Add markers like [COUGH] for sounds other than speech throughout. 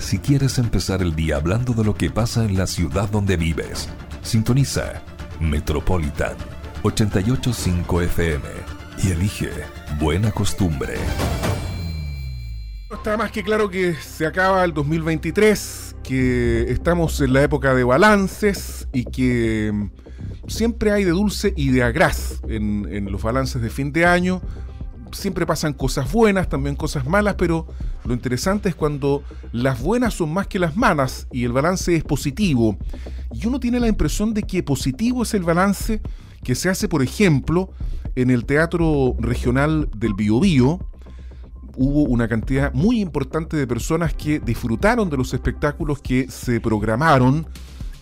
si quieres empezar el día hablando de lo que pasa en la ciudad donde vives. Sintoniza Metropolitan 885 FM y elige Buena Costumbre. Está más que claro que se acaba el 2023, que estamos en la época de balances y que siempre hay de dulce y de agraz en, en los balances de fin de año siempre pasan cosas buenas, también cosas malas, pero lo interesante es cuando las buenas son más que las malas y el balance es positivo. Y uno tiene la impresión de que positivo es el balance que se hace, por ejemplo, en el Teatro Regional del Biobío. Hubo una cantidad muy importante de personas que disfrutaron de los espectáculos que se programaron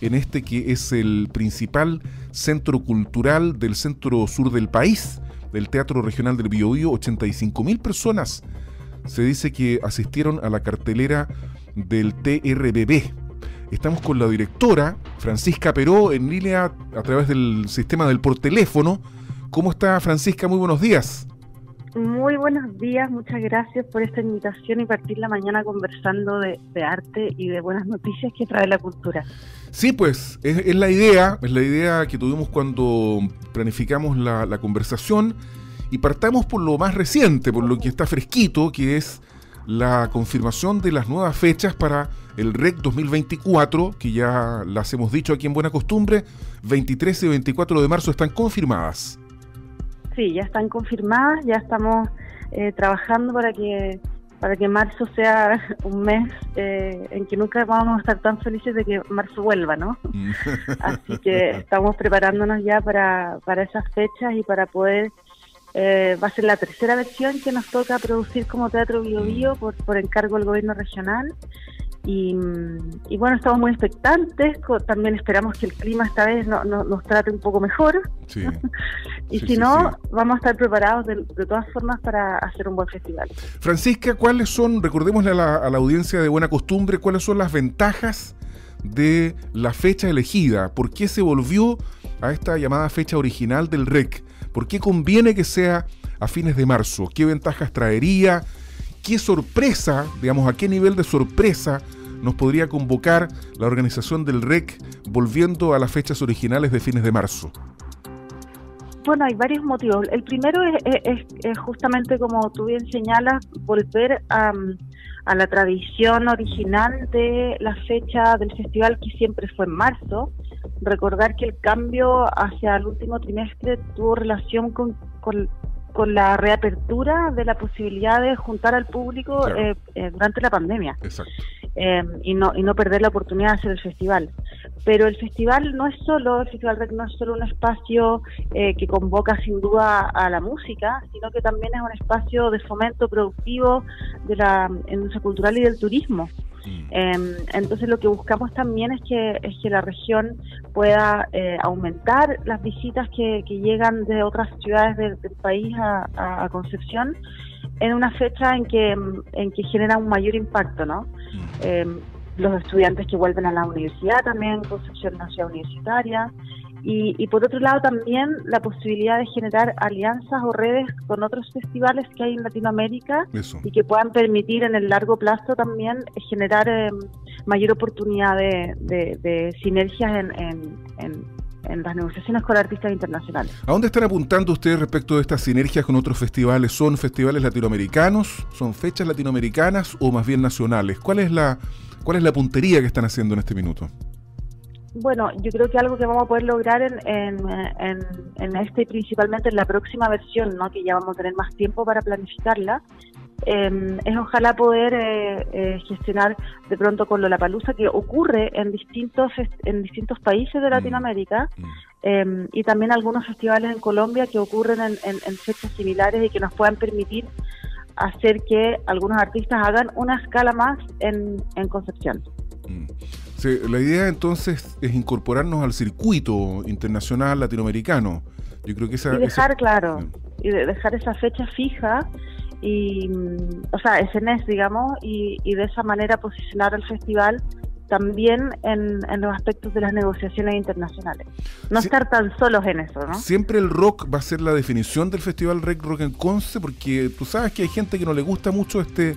en este que es el principal centro cultural del centro sur del país del Teatro Regional del Biobío, 85 mil personas se dice que asistieron a la cartelera del TRBB. Estamos con la directora, Francisca Peró, en línea a través del sistema del por teléfono. ¿Cómo está Francisca? Muy buenos días. Muy buenos días, muchas gracias por esta invitación y partir la mañana conversando de, arte y de buenas noticias que trae la cultura. Sí, pues es, la idea, es la idea que tuvimos cuando planificamos la, la, conversación y partamos por lo más reciente, por lo que está fresquito, que es la confirmación de las nuevas fechas para el REC 2024, que ya las hemos dicho aquí en Buena Costumbre, 23 y 24 de marzo están confirmadas. Sí, ya están confirmadas, ya estamos eh, trabajando para que para que marzo sea [LAUGHS] un mes eh, en que nunca vamos a estar tan felices de que marzo vuelva, ¿no? [LAUGHS] Así que estamos preparándonos ya para, para esas fechas y para poder eh, va a ser la tercera versión que nos toca producir como Teatro Bio Bio mm. por, por encargo del gobierno regional y, bueno, estamos muy expectantes, también esperamos que el clima esta vez no, nos trate un poco mejor. [LAUGHS] y si no, vamos a estar preparados de, todas formas para hacer un buen festival. Francisca, ¿cuáles son, recordémosle a la, a la audiencia de buena costumbre, cuáles son las ventajas de la fecha elegida? ¿Por qué se volvió a esta llamada fecha original del REC? ¿Por qué conviene que sea a fines de marzo? ¿Qué ventajas traería? ¿Qué sorpresa, digamos, a qué nivel de sorpresa nos podría convocar la organización del REC volviendo a las fechas originales de fines de marzo? Bueno, hay varios motivos. El primero es, justamente, como tú bien señalas, volver a, a, la tradición original de la fecha del festival que siempre fue en marzo. Recordar que el cambio hacia el último trimestre tuvo relación con, con con la reapertura de la posibilidad de juntar al público eh, eh, durante la pandemia eh, y no y no perder la oportunidad de hacer el festival pero el festival no es solo el festival no es solo un espacio que convoca sin duda a la música sino que también es un espacio de fomento productivo de la industria cultural y del turismo Mm. Em, entonces lo que buscamos también es que, es que la región pueda eh, aumentar las visitas que, llegan de otras ciudades del, país a, Concepción en una fecha en que, en que genera un mayor impacto, ¿no? Mm. Em, los estudiantes que vuelven a la universidad también, Concepción una ciudad universitaria, y, por otro lado también la posibilidad de generar alianzas o redes con otros festivales que hay en Latinoamérica y que puedan permitir en el largo plazo también generar em, mayor oportunidad de, sinergias en, las negociaciones con artistas internacionales. ¿A dónde están apuntando ustedes respecto de estas sinergias con otros festivales? ¿Son festivales latinoamericanos? ¿Son fechas latinoamericanas o más bien nacionales? ¿Cuál es la, cuál es la puntería que están haciendo en este minuto? Bueno, yo creo que algo que vamos a poder lograr en, en, en, este, principalmente en la próxima versión, ¿no? que ya vamos a tener más tiempo para planificarla, em, es ojalá poder eh, eh, gestionar de pronto con Lollapalooza, que ocurre en distintos, en distintos países de mm, Latinoamérica, mm. Em, y también algunos festivales en Colombia que ocurren en, en fechas similares y que nos puedan permitir hacer que algunos artistas hagan una escala más en, en Concepción. Mm la idea entonces es incorporarnos al circuito internacional latinoamericano. Yo creo que esa, y dejar claro y dejar esa fecha fija y mm, o sea ese mes digamos y, de esa manera posicionar al festival también en, los aspectos de las negociaciones internacionales. No estar tan solos en eso, ¿no? Siempre el rock va a ser la definición del Festival Rec Rock en Conce, porque tú sabes que hay gente que no le gusta mucho este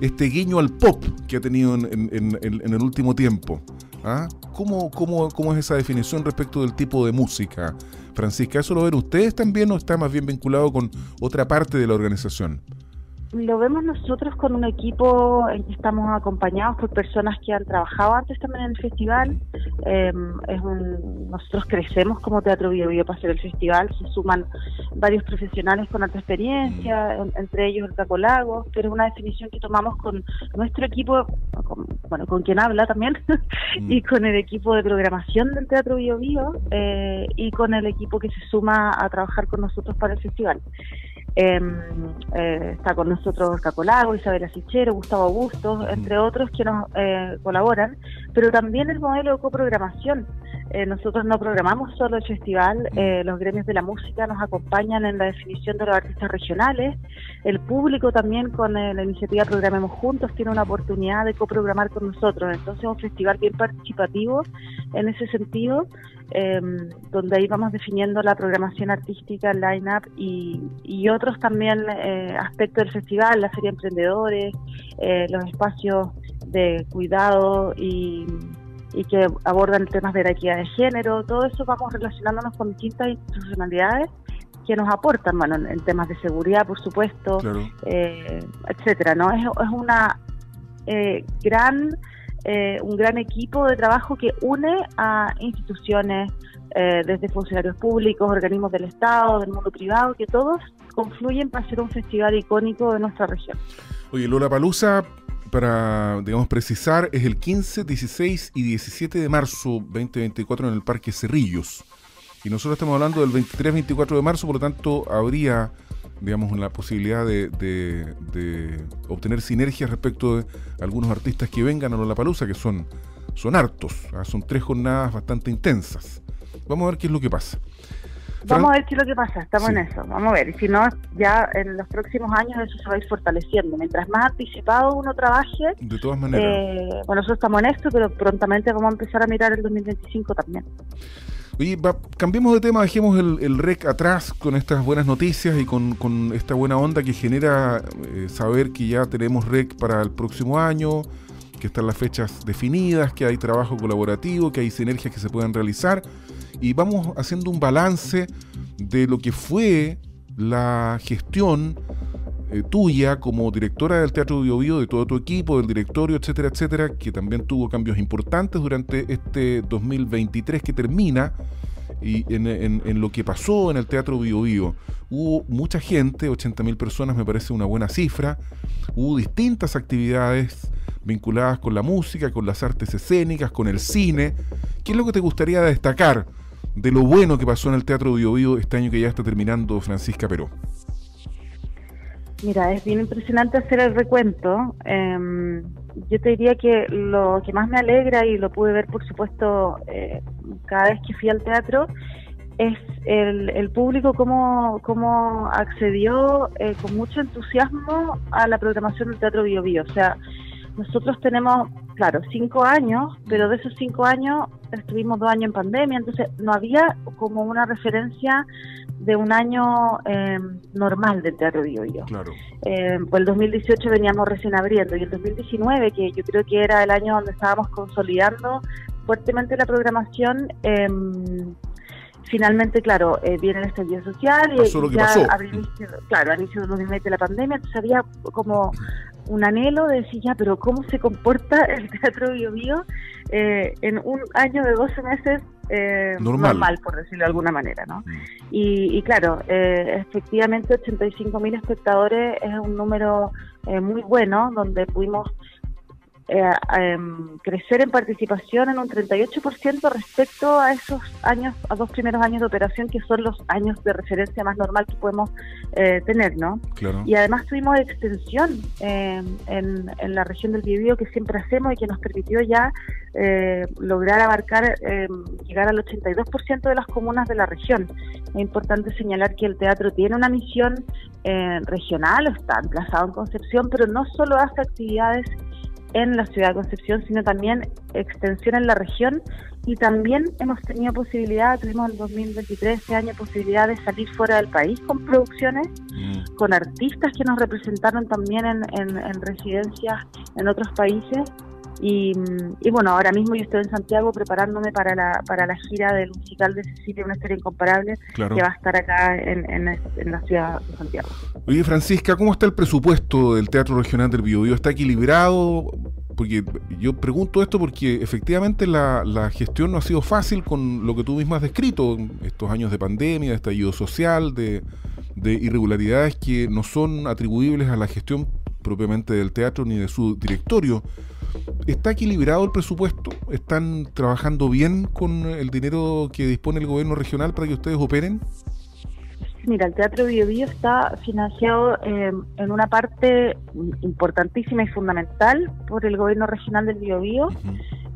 este guiño al pop que ha tenido en, el último tiempo. ¿Ah? ¿Cómo, cómo, cómo es esa definición respecto del tipo de música, Francisca? ¿Eso lo ven ustedes también o está más bien vinculado con otra parte de la organización? Lo vemos nosotros con un equipo en que estamos acompañados por personas que han trabajado antes también en el festival. Em, es un, nosotros crecemos como Teatro Bio Bio para hacer el festival. Se suman varios profesionales con alta experiencia, entre ellos el Caco Lago, pero es una definición que tomamos con nuestro equipo, bueno, con quien habla también, [LAUGHS] y con el equipo de programación del Teatro Bio Bio eh, y con el equipo que se suma a trabajar con nosotros para el festival. Em, eh, está con nosotros Cacolago, Isabel Asichero, Gustavo Augusto, entre otros que nos eh, colaboran, pero también el modelo de coprogramación. Eh, nosotros no programamos solo el festival, eh, los gremios de la música nos acompañan en la definición de los artistas regionales, el público también con la iniciativa Programemos Juntos tiene una oportunidad de coprogramar con nosotros, entonces es un festival bien participativo en ese sentido Em, donde ahí vamos definiendo la programación artística, el line-up y, otros también eh, aspectos del festival, la feria de emprendedores, eh, los espacios de cuidado y, que abordan temas de la equidad de género, todo eso vamos relacionándonos con distintas institucionalidades que nos aportan, bueno, en, temas de seguridad, por supuesto, eh, etcétera, ¿no? Es, es una gran eh, un gran equipo de trabajo que une a instituciones, eh, desde funcionarios públicos, organismos del Estado, del mundo privado, que todos confluyen para ser un festival icónico de nuestra región. Oye, Lola Palusa, para digamos precisar, es el 15, 16 y 17 de marzo 2024 en el Parque Cerrillos. Y nosotros estamos hablando del 23-24 de marzo, por lo tanto habría digamos, la posibilidad de, obtener sinergias respecto de algunos artistas que vengan a Palusa que son, son hartos, ¿ah? son tres jornadas bastante intensas. Vamos a ver qué es lo que pasa. Vamos a ver qué es lo que pasa, estamos en eso, vamos a ver. Y si no, ya en los próximos años eso se va a ir fortaleciendo. Mientras más anticipado uno trabaje, de todas maneras. Eh, bueno, nosotros estamos en esto, pero prontamente vamos a empezar a mirar el 2025 también. Oye, cambiemos de tema, dejemos el, REC atrás con estas buenas noticias y con, esta buena onda que genera eh, saber que ya tenemos REC para el próximo año, que están las fechas definidas, que hay trabajo colaborativo, que hay sinergias que se pueden realizar. Y vamos haciendo un balance de lo que fue la gestión eh, tuya como directora del Teatro Bio, Bio de todo tu equipo, del directorio, etcétera, etcétera, que también tuvo cambios importantes durante este 2023 que termina y en, lo que pasó en el Teatro Bio, Bio. Hubo mucha gente, 80.000 personas me parece una buena cifra, hubo distintas actividades vinculadas con la música, con las artes escénicas, con el cine. ¿Qué es lo que te gustaría destacar de lo bueno que pasó en el Teatro Bio, este año que ya está terminando Francisca Peró? Mira, es bien impresionante hacer el recuento. Em, yo te diría que lo que más me alegra, y lo pude ver por supuesto eh, cada vez que fui al teatro, es el, público cómo, cómo accedió eh, con mucho entusiasmo a la programación del Teatro Bio. O sea, nosotros tenemos, claro, cinco años, pero de esos cinco años estuvimos dos años en pandemia, entonces no había como una referencia de un año eh, normal del Teatro Bio Claro. Eh, pues el 2018 veníamos recién abriendo y el 2019, que yo creo que era el año donde estábamos consolidando fuertemente la programación, em, finalmente, claro, eh, viene el estallido social y ya claro, al inicio del 2020 la pandemia, entonces había como un anhelo de decir, ya, pero ¿cómo se comporta el Teatro Bio Bio eh, en un año de 12 meses eh, normal. por decirlo de alguna manera, ¿no? Mm. Y, claro, eh, efectivamente 85 mil espectadores es un número eh, muy bueno, donde pudimos eh, em, crecer en participación en un 38% respecto a esos años, a dos primeros años de operación, que son los años de referencia más normal que podemos eh, tener, ¿no? Y además tuvimos extensión em, en, en, la región del Biobío que siempre hacemos y que nos permitió ya eh, lograr abarcar, em, llegar al 82% de las comunas de la región. Es importante señalar que el teatro tiene una misión regional, está emplazado en Concepción, pero no solo hace actividades en la ciudad de Concepción, sino también extensión en la región y también hemos tenido posibilidad, tuvimos en 2023 este año posibilidad de salir fuera del país con producciones, mm. con artistas que nos representaron también en, en residencias en otros países y, bueno, ahora mismo yo estoy en Santiago preparándome para la, para la gira del musical de Cecilia, una historia incomparable, que va a estar acá en, en, la ciudad de Santiago. Oye, Francisca, ¿cómo está el presupuesto del Teatro Regional del Biobío? ¿Está equilibrado? Porque yo pregunto esto porque efectivamente la, la gestión no ha sido fácil con lo que tú misma has descrito, estos años de pandemia, de estallido social, de, de irregularidades que no son atribuibles a la gestión propiamente del teatro ni de su directorio. ¿Está equilibrado el presupuesto? ¿Están trabajando bien con el dinero que dispone el gobierno regional para que ustedes operen? Mira, el Teatro Bio, Bio está financiado eh, en una parte importantísima y fundamental por el gobierno regional del Biobío,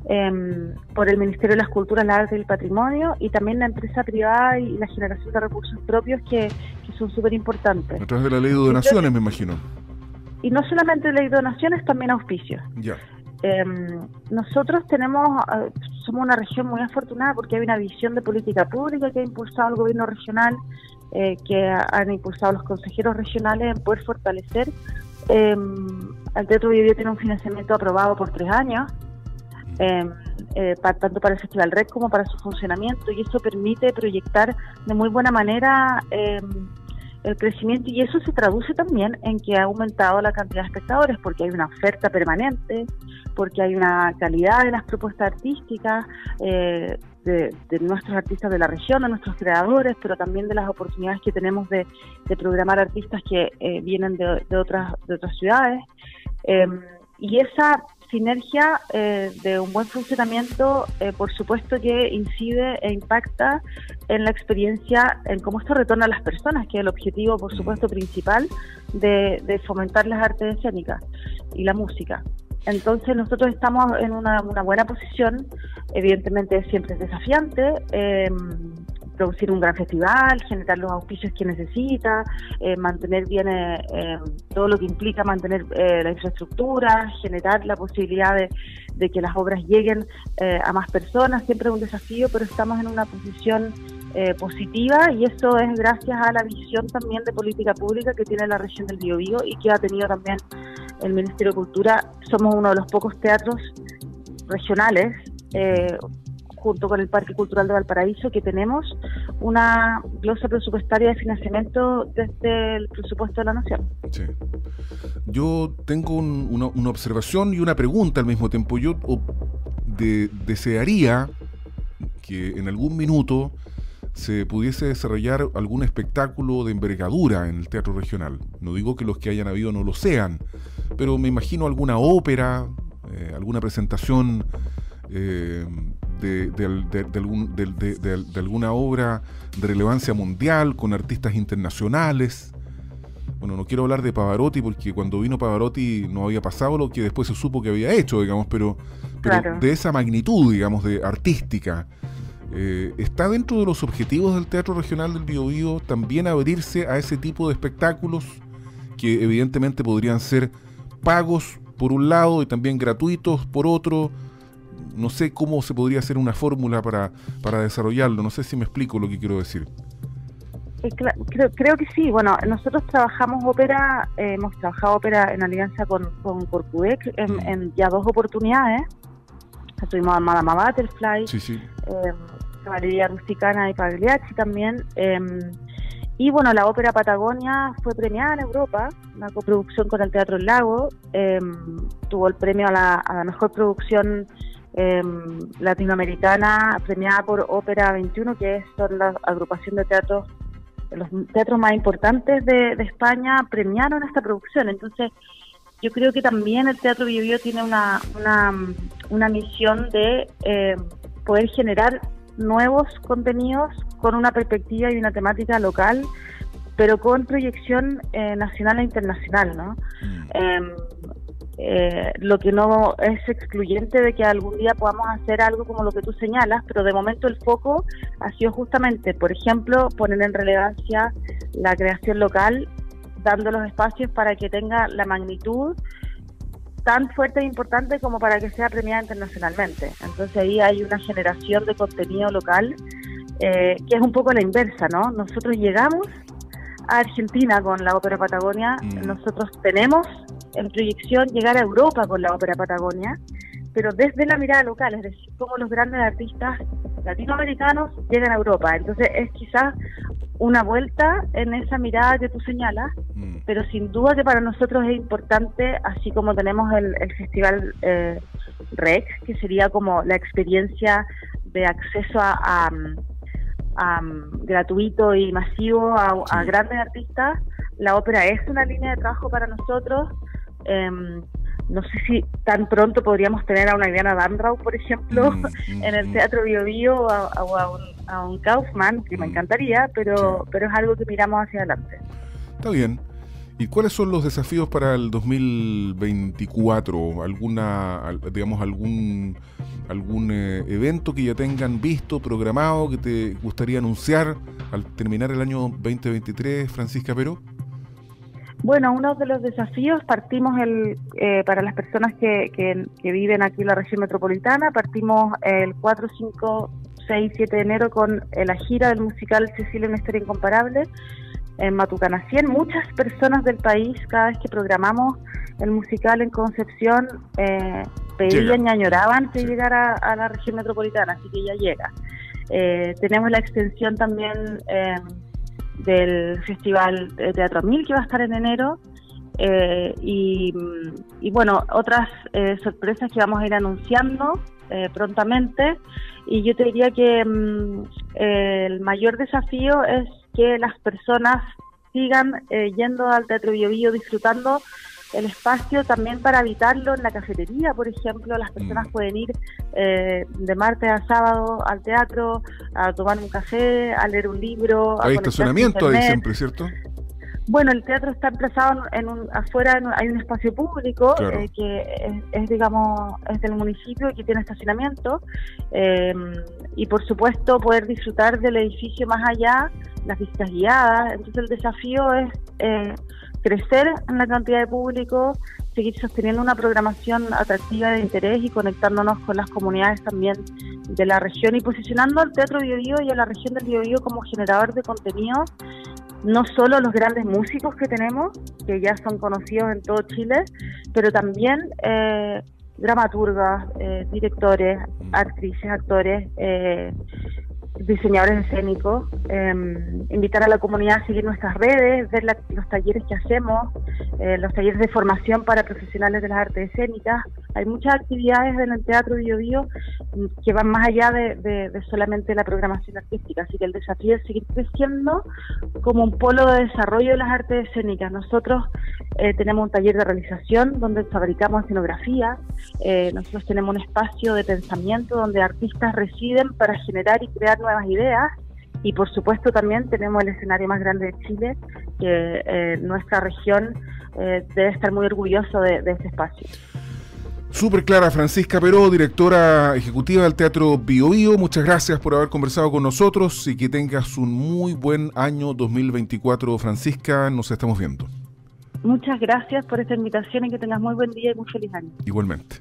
em, por el Ministerio de las Culturas, la Arte y el Patrimonio y también la empresa privada y la generación de recursos propios que, que son súper importantes. A través de la ley de donaciones, me imagino. Y no solamente ley de donaciones, también auspicios. Ya. Em, nosotros tenemos, eh, somos una región muy afortunada porque hay una visión de política pública que ha impulsado el gobierno regional, eh, que han impulsado los consejeros regionales en poder fortalecer. Eh, el Teatro Video tiene un financiamiento aprobado por tres años, em, eh, tanto para el Festival Red como para su funcionamiento, y eso permite proyectar de muy buena manera el crecimiento y eso se traduce también en que ha aumentado la cantidad de espectadores porque hay una oferta permanente, porque hay una calidad de las propuestas artísticas eh, de, nuestros artistas de la región, de nuestros creadores, pero también de las oportunidades que tenemos de, programar artistas que eh, vienen de, otras, de otras ciudades. Eh, y esa sinergia eh, de un buen funcionamiento, eh, por supuesto que incide e impacta en la experiencia, en cómo esto retorna a las personas, que es el objetivo, por supuesto, principal de, fomentar las artes escénicas y la música. Entonces nosotros estamos en una, buena posición, evidentemente siempre es desafiante, eh, producir un gran festival, generar los auspicios que necesita, eh, mantener bien eh, eh, todo lo que implica mantener la infraestructura, generar la posibilidad de, que las obras lleguen a más personas, siempre es un desafío, pero estamos en una posición positiva y eso es gracias a la visión también de política pública que tiene la región del Biobío y que ha tenido también el Ministerio de Cultura. Somos uno de los pocos teatros regionales junto con el Parque Cultural de Valparaíso, que tenemos una glosa presupuestaria de financiamiento desde el presupuesto de la Nación. Sí. Yo tengo una, observación y una pregunta al mismo tiempo. Yo desearía que en algún minuto se pudiese desarrollar algún espectáculo de envergadura en el teatro regional. No digo que los que hayan habido no lo sean, pero me imagino alguna ópera, eh, alguna presentación eh, de, alguna obra de relevancia mundial con artistas internacionales. Bueno, no quiero hablar de Pavarotti porque cuando vino Pavarotti no había pasado lo que después se supo que había hecho, digamos, pero, de esa magnitud, digamos, de artística. Eh, ¿Está dentro de los objetivos del Teatro Regional del Biobío también abrirse a ese tipo de espectáculos que evidentemente podrían ser pagos por un lado y también gratuitos por otro? No sé cómo se podría hacer una fórmula para, para desarrollarlo. No sé si me explico lo que quiero decir. Eh, creo, creo que sí. Bueno, nosotros trabajamos ópera, eh, hemos trabajado ópera en alianza con, con Corcudec en, ya dos oportunidades. Estuvimos a Madama Butterfly, sí, sí. eh, Rusticana y Pagliacci también. Em, y bueno, la ópera Patagonia fue premiada en Europa, una coproducción con el Teatro El Lago. Em, tuvo el premio a la, a la mejor producción Em, latinoamericana premiada por Ópera 21, que es son la agrupación de teatros, los teatros más importantes de, España, premiaron esta producción. Entonces, yo creo que también el Teatro Bio, tiene una, una, misión de eh, poder generar nuevos contenidos con una perspectiva y una temática local, pero con proyección eh, nacional e internacional, ¿no? Mm. Em, eh, lo que no es excluyente de que algún día podamos hacer algo como lo que tú señalas, pero de momento el foco ha sido justamente, por ejemplo, poner en relevancia la creación local, dando los espacios para que tenga la magnitud tan fuerte e importante como para que sea premiada internacionalmente. Entonces ahí hay una generación de contenido local eh, que es un poco la inversa, ¿no? Nosotros llegamos a Argentina con la Ópera Patagonia, mm. nosotros tenemos en proyección llegar a Europa con la Ópera Patagonia, pero desde la mirada local, es decir, cómo los grandes artistas latinoamericanos llegan a Europa. Entonces es quizás una vuelta en esa mirada que tú señalas, mm. pero sin duda que para nosotros es importante, así como tenemos el, Festival eh, REC, que sería como la experiencia de acceso a, gratuito y masivo a, grandes artistas, la ópera es una línea de trabajo para nosotros. Em, no sé si tan pronto podríamos tener a una Diana Dandrau, por ejemplo, mm, mm, [LAUGHS] en el mm. Teatro Bio Bio o a, un, Kaufman, que me encantaría, pero, pero es algo que miramos hacia adelante. Está bien. ¿Y cuáles son los desafíos para el 2024? ¿Alguna, digamos, algún, algún eh, evento que ya tengan visto, programado, que te gustaría anunciar al terminar el año 2023, Francisca Peró? Bueno, uno de los desafíos partimos el, eh, para las personas que, que, viven aquí en la región metropolitana, partimos el 4, 5, 6, 7 de enero con eh, la gira del musical Cecilia, una historia incomparable en Matucana 100. Muchas personas del país, cada vez que programamos el musical en Concepción, eh, pedían y añoraban que llegara a la región metropolitana, así que ya llega. Eh, tenemos la extensión también del Festival de Teatro Mil, que va a estar en enero. Eh, y, bueno, otras eh, sorpresas que vamos a ir anunciando eh, prontamente. Y yo te diría que mm, el mayor desafío es que las personas sigan yendo al Teatro Bio, Bio disfrutando el espacio también para habitarlo en la cafetería, por ejemplo, las personas mm. pueden ir eh, de martes a sábado al teatro, a tomar un café, a leer un libro. Hay estacionamiento ahí siempre, ¿cierto? Bueno, el teatro está emplazado en un, afuera, hay un espacio público eh, que es, digamos, es del municipio y que tiene estacionamiento. Eh, y por supuesto poder disfrutar del edificio más allá, las vistas guiadas. Entonces el desafío es crecer en la cantidad de público, seguir sosteniendo una programación atractiva de interés y conectándonos con las comunidades también de la región y posicionando al Teatro Biobío y a la región del Biobío como generador de contenido, no solo los grandes músicos que tenemos, que ya son conocidos en todo Chile, pero también eh, dramaturgas, eh, directores, actrices, actores, eh, diseñadores escénicos, em, invitar a la comunidad a seguir nuestras redes, ver los talleres que hacemos, eh, los talleres de formación para profesionales de las artes escénicas. Hay muchas actividades en el Teatro Bio Bio que van más allá de, solamente la programación artística, así que el desafío es seguir creciendo como un polo de desarrollo de las artes escénicas. Nosotros eh, tenemos un taller de realización donde fabricamos escenografía, eh, nosotros tenemos un espacio de pensamiento donde artistas residen para generar y crear nuevas ideas y por supuesto también tenemos el escenario más grande de Chile, que eh, nuestra región eh, debe estar muy orgulloso de, este espacio. Súper clara, Francisca Peró, directora ejecutiva del Teatro Bio, Bio Muchas gracias por haber conversado con nosotros y que tengas un muy buen año 2024, Francisca. Nos estamos viendo. Muchas gracias por esta invitación y que tengas muy buen día y muy feliz año. Igualmente.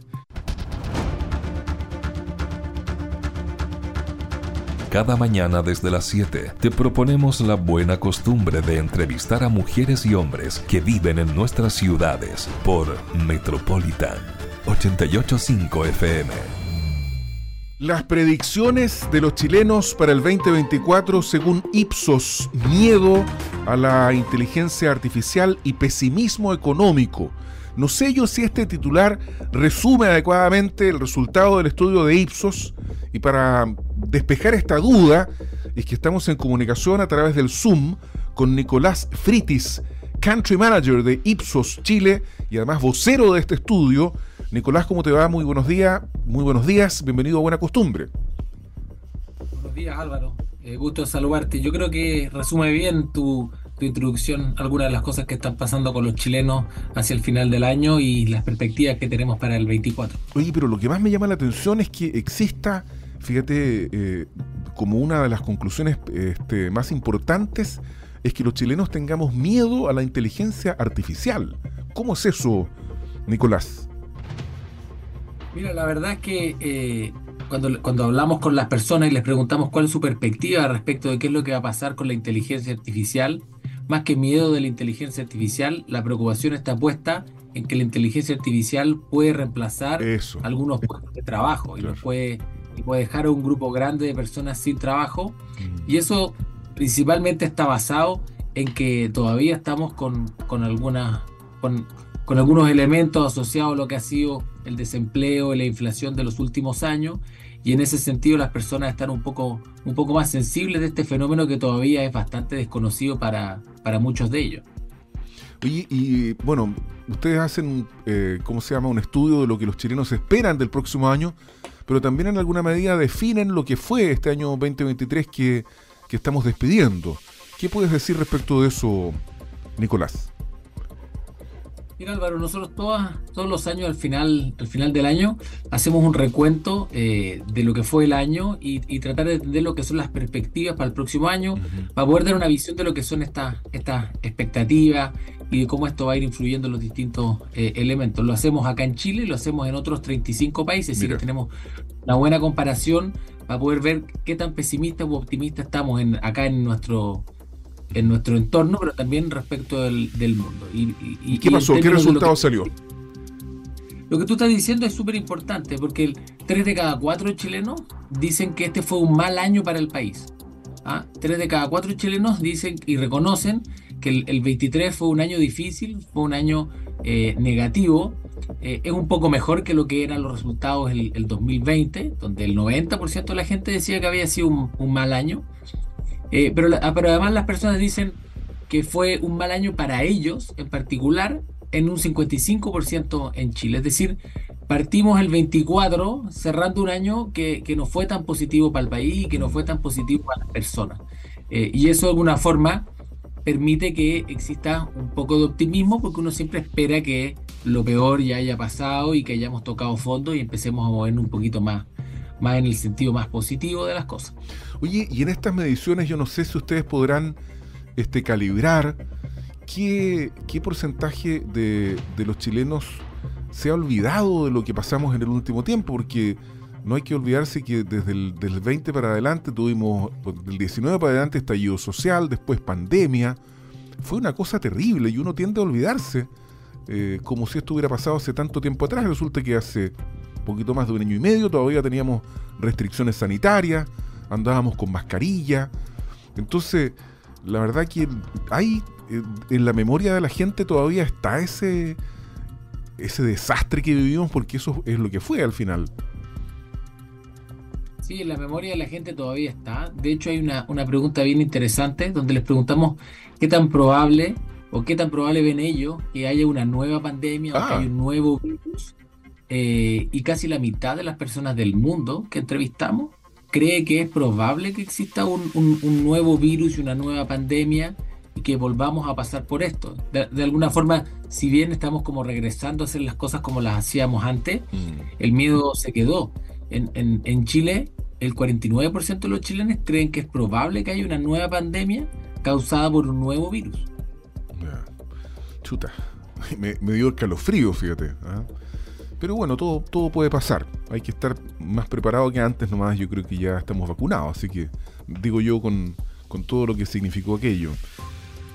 Cada mañana desde las 7 te proponemos la buena costumbre de entrevistar a mujeres y hombres que viven en nuestras ciudades por Metropolitan 885 FM. Las predicciones de los chilenos para el 2024 según Ipsos, miedo a la inteligencia artificial y pesimismo económico. No sé yo si este titular resume adecuadamente el resultado del estudio de Ipsos y para despejar esta duda es que estamos en comunicación a través del Zoom con Nicolás Fritis, Country Manager de Ipsos Chile y además vocero de este estudio. Nicolás, ¿cómo te va? Muy buenos días, muy buenos días, bienvenido a Buena Costumbre. Buenos días Álvaro, eh, gusto saludarte. Yo creo que resume bien tu, tu introducción algunas de las cosas que están pasando con los chilenos hacia el final del año y las perspectivas que tenemos para el 24. Oye, pero lo que más me llama la atención es que exista fíjate, eh, como una de las conclusiones este, más importantes es que los chilenos tengamos miedo a la inteligencia artificial. ¿Cómo es eso, Nicolás? Mira, la verdad es que eh, cuando, cuando hablamos con las personas y les preguntamos cuál es su perspectiva respecto de qué es lo que va a pasar con la inteligencia artificial, más que miedo de la inteligencia artificial, la preocupación está puesta en que la inteligencia artificial puede reemplazar algunos puestos de trabajo y, puede, y puede dejar a un grupo grande de personas sin trabajo. Y eso principalmente está basado en que todavía estamos con, con algunas... Con, con algunos elementos asociados a lo que ha sido el desempleo y la inflación de los últimos años y en ese sentido las personas están un poco, un poco más sensibles de este fenómeno que todavía es bastante desconocido para, para muchos de ellos. Y bueno, ustedes hacen, eh, ¿cómo se llama?, un estudio de lo que los chilenos esperan del próximo año, pero también en alguna medida definen lo que fue este año 2023 que, que estamos despidiendo. ¿Qué puedes decir respecto de eso, Nicolás? Mira Álvaro, nosotros todos los años al final, al final del año hacemos un recuento eh, de lo que fue el año y, tratar de entender lo que son las perspectivas para el próximo año, para poder dar una visión de lo que son estas estas expectativas y de cómo esto va a ir influyendo en los distintos eh, elementos. Lo hacemos acá en Chile, lo hacemos en otros 35 países, así que tenemos una buena comparación para poder ver qué tan pesimistas u optimistas estamos en, acá en nuestro en nuestro entorno, pero también respecto del, del mundo. Y, qué pasó? ¿Qué resultado salió? Lo que tú estás diciendo es súper importante, porque tres de cada cuatro chilenos dicen que este fue un mal año para el país. ¿Ah? Tres de cada cuatro chilenos dicen y reconocen que el, el 23 fue un año difícil, fue un año eh, negativo. Eh, es un poco mejor que lo que eran los resultados el, el 2020, donde el 90% de la gente decía que había sido un, un mal año. Eh, pero, ah, pero además las personas dicen que fue un mal año para ellos en particular, en un 55% en Chile. Es decir, partimos el 24 cerrando un año que, que no fue tan positivo para el país y que no fue tan positivo para las personas. Eh, y eso de alguna forma permite que exista un poco de optimismo porque uno siempre espera que lo peor ya haya pasado y que hayamos tocado fondo y empecemos a movernos un poquito más, más en el sentido más positivo de las cosas. Oye, y en estas mediciones yo no sé si ustedes podrán este, calibrar qué, qué porcentaje de, los chilenos se ha olvidado de lo que pasamos en el último tiempo, porque no hay que olvidarse que desde el, 20 para adelante tuvimos, pues, del 19 para adelante estallido social, después pandemia, fue una cosa terrible y uno tiende a olvidarse, eh, como si esto hubiera pasado hace tanto tiempo atrás, resulta que hace poquito más de un año y medio todavía teníamos restricciones sanitarias, andábamos con mascarilla. Entonces, la verdad que hay eh, en la memoria de la gente todavía está ese ese desastre que vivimos porque eso es lo que fue al final. Sí, en la memoria de la gente todavía está. De hecho, hay una, pregunta bien interesante donde les preguntamos qué tan probable o qué tan probable ven ellos que haya una nueva pandemia o que ah. haya un nuevo virus. Eh, y casi la mitad de las personas del mundo que entrevistamos cree que es probable que exista un, nuevo virus y una nueva pandemia y que volvamos a pasar por esto. De, alguna forma, si bien estamos como regresando a hacer las cosas como las hacíamos antes, mm. el miedo se quedó. En, en, Chile, el 49% de los chilenos creen que es probable que haya una nueva pandemia causada por un nuevo virus. Chuta, [LAUGHS] me, me dio escalofrío, fíjate. ¿ah? Pero bueno, todo, todo puede pasar. Hay que estar más preparado que antes nomás. Yo creo que ya estamos vacunados. Así que digo yo con, todo lo que significó aquello.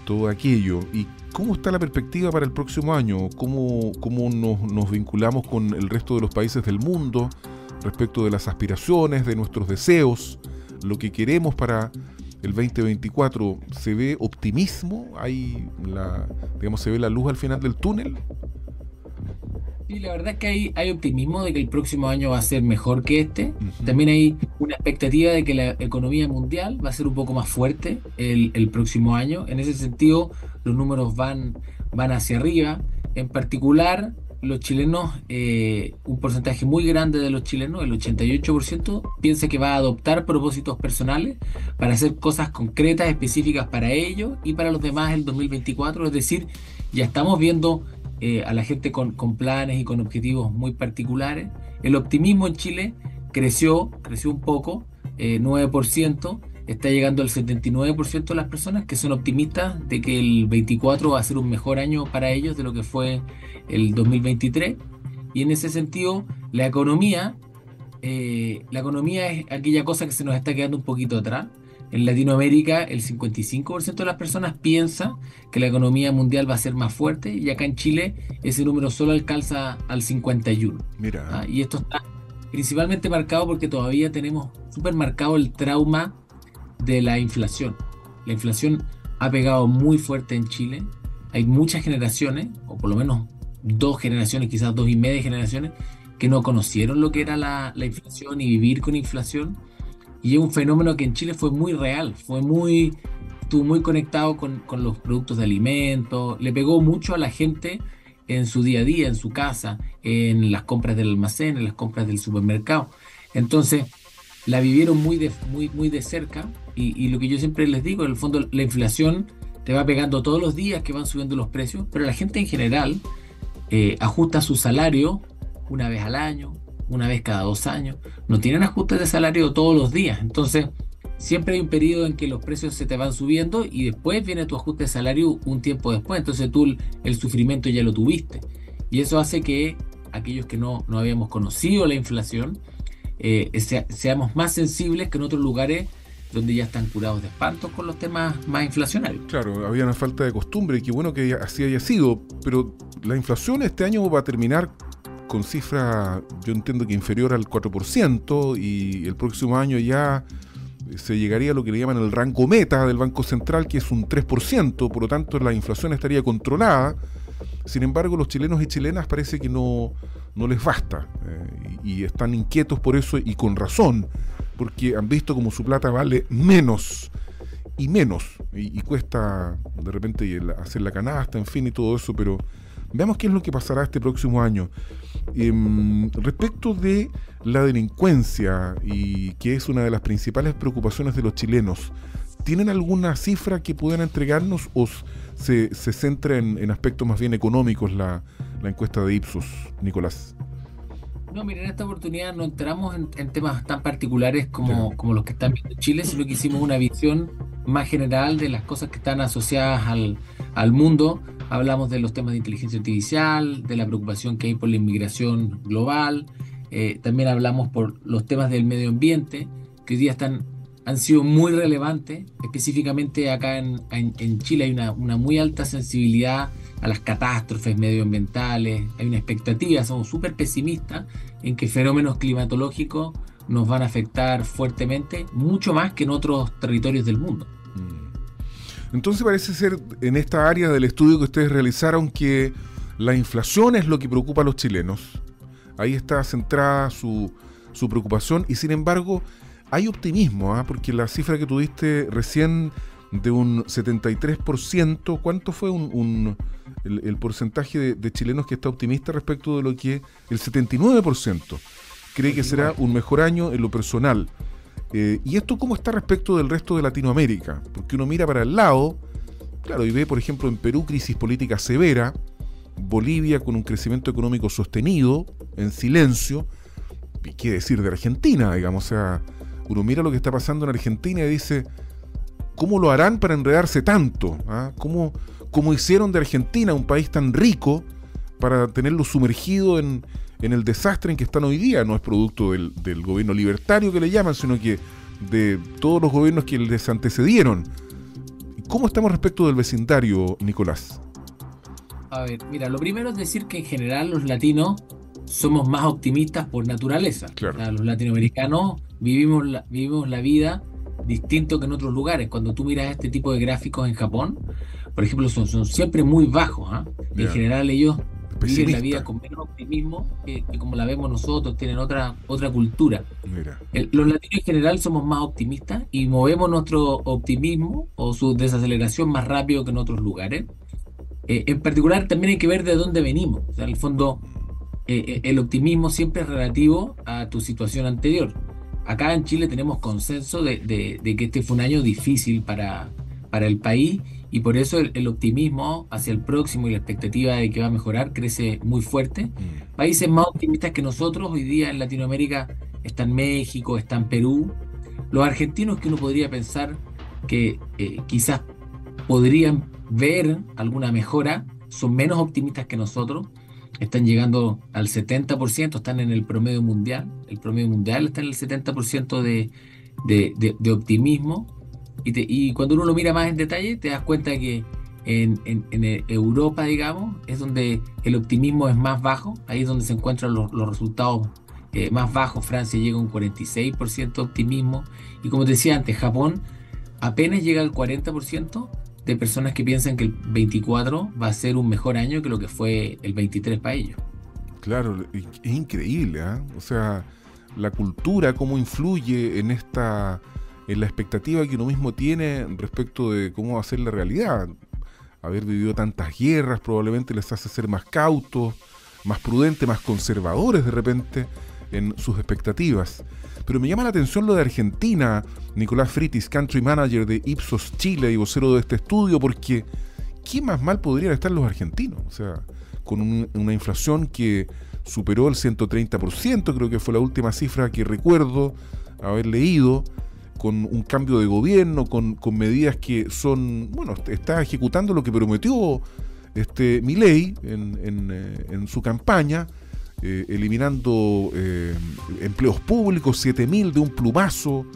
Todo aquello. ¿Y cómo está la perspectiva para el próximo año? ¿Cómo, cómo nos, nos vinculamos con el resto de los países del mundo respecto de las aspiraciones, de nuestros deseos, lo que queremos para el 2024? ¿Se ve optimismo? ¿Hay la, digamos, se ve la luz al final del túnel? Sí, la verdad es que hay, hay optimismo de que el próximo año va a ser mejor que este. También hay una expectativa de que la economía mundial va a ser un poco más fuerte el, el próximo año. En ese sentido, los números van, van hacia arriba. En particular, los chilenos, eh, un porcentaje muy grande de los chilenos, el 88%, piensa que va a adoptar propósitos personales para hacer cosas concretas, específicas para ellos y para los demás el 2024. Es decir, ya estamos viendo eh, a la gente con, planes y con objetivos muy particulares. El optimismo en Chile creció, creció un poco, 9%, eh, está llegando al 79% de las personas que son optimistas de que el 24 va a ser un mejor año para ellos de lo que fue el 2023. Y en ese sentido, la economía, eh, la economía es aquella cosa que se nos está quedando un poquito atrás. En Latinoamérica, el 55% de las personas piensa que la economía mundial va a ser más fuerte y acá en Chile ese número solo alcanza al 51%. Mira. Ah, y esto está principalmente marcado porque todavía tenemos súper marcado el trauma de la inflación. La inflación ha pegado muy fuerte en Chile. Hay muchas generaciones, o por lo menos dos generaciones, quizás dos y media generaciones, que no conocieron lo que era la, la inflación y vivir con inflación. Y es un fenómeno que en Chile fue muy real, fue muy, estuvo muy conectado con, con los productos de alimentos, le pegó mucho a la gente en su día a día, en su casa, en las compras del almacén, en las compras del supermercado. Entonces, la vivieron muy de, muy, muy de cerca y, lo que yo siempre les digo, en el fondo la inflación te va pegando todos los días que van subiendo los precios, pero la gente en general eh, ajusta su salario una vez al año, una vez cada dos años, no tienen ajustes de salario todos los días, entonces siempre hay un periodo en que los precios se te van subiendo y después viene tu ajuste de salario un tiempo después, entonces tú el sufrimiento ya lo tuviste. Y eso hace que aquellos que no, no habíamos conocido la inflación, eh, seamos más sensibles que en otros lugares donde ya están curados de espantos con los temas más inflacionarios. Claro, había una falta de costumbre y qué bueno que así haya sido, pero la inflación este año va a terminar con cifra, yo entiendo que inferior al 4% y el próximo año ya se llegaría a lo que le llaman el rango meta del Banco Central, que es un 3%, por lo tanto la inflación estaría controlada. Sin embargo, los chilenos y chilenas parece que no, no les basta eh, y, están inquietos por eso y con razón, porque han visto como su plata vale menos y menos y, cuesta de repente hacer la canasta, en fin, y todo eso, pero veamos qué es lo que pasará este próximo año. Em, respecto de la delincuencia, y que es una de las principales preocupaciones de los chilenos, ¿tienen alguna cifra que puedan entregarnos o se, se centra en, aspectos más bien económicos la, encuesta de Ipsos, Nicolás? No, miren, en esta oportunidad no entramos en, temas tan particulares como, como, los que están viendo en Chile, sino que hicimos una visión más general de las cosas que están asociadas al, al mundo. Hablamos de los temas de inteligencia artificial, de la preocupación que hay por la inmigración global. Eh, también hablamos por los temas del medio ambiente, que hoy día están han sido muy relevantes. Específicamente acá en, en, Chile hay una, una, muy alta sensibilidad a las catástrofes medioambientales, hay una expectativa, somos súper pesimistas en que fenómenos climatológicos nos van a afectar fuertemente, mucho más que en otros territorios del mundo. Mm. Entonces parece ser en esta área del estudio que ustedes realizaron que la inflación es lo que preocupa a los chilenos. Ahí está centrada su, su preocupación y sin embargo hay optimismo, ¿ah? porque la cifra que tuviste recién de un 73%, ¿cuánto fue un, el, porcentaje de, chilenos que está optimista respecto de lo que el 79% cree que será un mejor año en lo personal? Eh, ¿Y esto cómo está respecto del resto de Latinoamérica? Porque uno mira para el lado, claro, y ve, por ejemplo, en Perú crisis política severa, Bolivia con un crecimiento económico sostenido, en silencio, y qué decir de Argentina, digamos, o sea, uno mira lo que está pasando en Argentina y dice, ¿cómo lo harán para enredarse tanto? ¿Ah? ¿Cómo, hicieron de Argentina un país tan rico para tenerlo sumergido en, el desastre en que están hoy día? No es producto del, gobierno libertario que le llaman, sino que de todos los gobiernos que les antecedieron. ¿Cómo estamos respecto del vecindario, Nicolás? A ver, mira, lo primero es decir que en general los latinos somos más optimistas por naturaleza. los latinoamericanos vivimos la, vivimos la vida distinto que en otros lugares. Cuando tú miras este tipo de gráficos en Japón, por ejemplo, son, son siempre muy bajos. ¿ah? En general ellos viven la vida con menos optimismo que, como la vemos nosotros, tienen otra, otra cultura. los latinos en general somos más optimistas y movemos nuestro optimismo o su desaceleración más rápido que en otros lugares. Eh, en particular también hay que ver de dónde venimos. O sea, en el fondo, eh, eh, el optimismo siempre es relativo a tu situación anterior acá en Chile tenemos consenso de, que este fue un año difícil para, para el país y por eso el, optimismo hacia el próximo y la expectativa de que va a mejorar crece muy fuerte. Mm. Países más optimistas que nosotros hoy día en Latinoamérica están México, están Perú. Los argentinos que uno podría pensar que eh, quizás podrían ver alguna mejora son menos optimistas que nosotros. están llegando al 70%, están en el promedio mundial. El promedio mundial está en el 70% de, de, de, optimismo. Y, cuando uno lo mira más en detalle, te das cuenta que en, en, Europa, digamos, es donde el optimismo es más bajo. Ahí es donde se encuentran los, los resultados eh, más bajos. Francia llega a un 46% de optimismo. Y como te decía antes, Japón apenas llega al 40% de personas que piensan que el 24 va a ser un mejor año que lo que fue el 23 para ellos. Claro, es increíble, ¿eh? O sea, la cultura, cómo influye en esta, en la expectativa que uno mismo tiene respecto de cómo va a ser la realidad. Haber vivido tantas guerras probablemente les hace ser más cautos, más prudentes, más conservadores de repente en sus expectativas. Pero me llama la atención lo de Argentina, Nicolás Fritis, country manager de Ipsos Chile y vocero de este estudio, porque ¿qué más mal podrían estar los argentinos? O sea, con una inflación que superó el 130%, creo que fue la última cifra que recuerdo haber leído, con un cambio de gobierno, con, medidas que son, bueno, está ejecutando lo que prometió este Milei en, en, eh, su campaña, eh, eliminando eh, empleos públicos, 7.000 de un plumazo,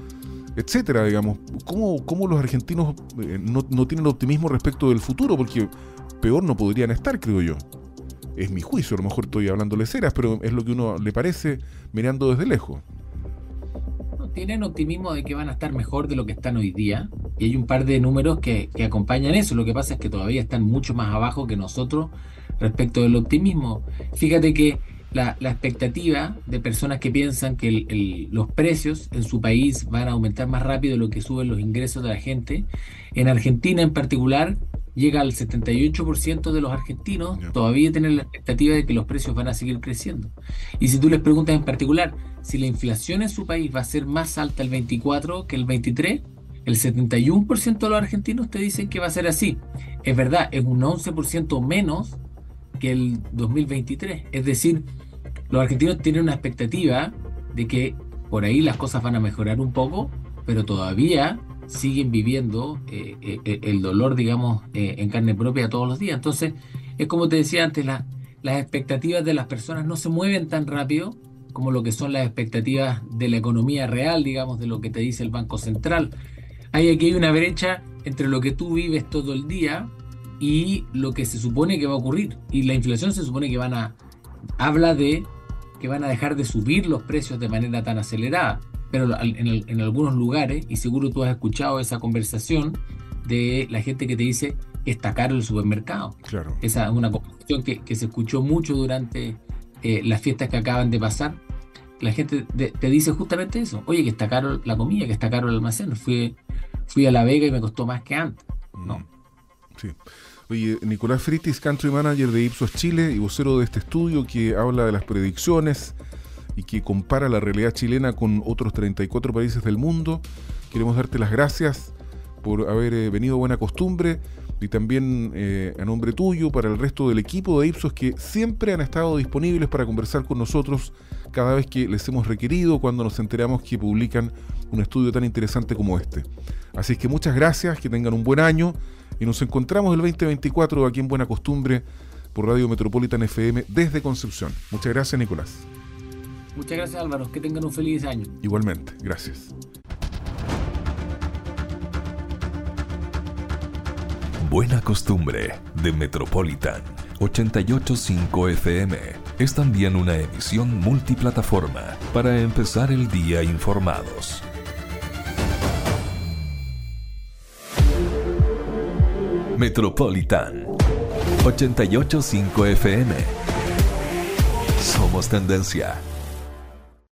etcétera, digamos. ¿Cómo, cómo los argentinos eh, no, no, tienen optimismo respecto del futuro? Porque peor no podrían estar, creo yo. Es mi juicio, a lo mejor estoy hablando ceras, pero es lo que uno le parece mirando desde lejos. Tienen optimismo de que van a estar mejor de lo que están hoy día. Y hay un par de números que, que acompañan eso. Lo que pasa es que todavía están mucho más abajo que nosotros respecto del optimismo. Fíjate que la, expectativa de personas que piensan que los precios en su país van a aumentar más rápido de lo que suben los ingresos de la gente. En Argentina en particular llega al 78% de los argentinos todavía tienen la expectativa de que los precios van a seguir creciendo. Y si tú les preguntas en particular si la inflación en su país va a ser más alta el 24 que el 23, el 71% de los argentinos te dicen que va a ser así. Es verdad, es un 11% menos que el 2023. Es decir, los argentinos tienen una expectativa de que por ahí las cosas van a mejorar un poco, pero todavía siguen viviendo eh, eh, eh, el dolor, digamos, en carne propia todos los días. Entonces, es como te decía antes, las expectativas de las personas no se mueven tan rápido como lo que son las expectativas de la economía real, digamos, de lo que te dice el Banco Central. Hay aquí hay una brecha entre lo que tú vives todo el día y lo que se supone que va a ocurrir. Y la inflación se supone que van a, habla de que van a dejar de subir los precios de manera tan acelerada. Pero en, algunos lugares, y seguro tú has escuchado esa conversación de la gente que te dice que está caro el supermercado. Claro. Esa es una conversación que, se escuchó mucho durante eh, las fiestas que acaban de pasar. La gente te dice justamente eso. Oye, que está caro la comida, que está caro el almacén. Fui, fui a La Vega y me costó más que antes. No. Sí. Oye, Nicolás Fritis, Country Manager de Ipsos Chile y vocero de este estudio que habla de las predicciones y que compara la realidad chilena con otros 34 países del mundo. Queremos darte las gracias por haber eh, venido a buena costumbre y también eh, a nombre tuyo para el resto del equipo de Ipsos que siempre han estado disponibles para conversar con nosotros cada vez que les hemos requerido cuando nos enteramos que publican un estudio tan interesante como este. Así es que muchas gracias, que tengan un buen año y nos encontramos el 2024 aquí en Buena Costumbre por Radio Metropolitan FM desde Concepción. Muchas gracias, Nicolás. Muchas gracias, Álvaro. Que tengan un feliz año. Igualmente, gracias. Buena Costumbre de Metropolitan 885 FM es también una emisión multiplataforma para empezar el día informados. Metropolitan 885 FM. Somos tendencia.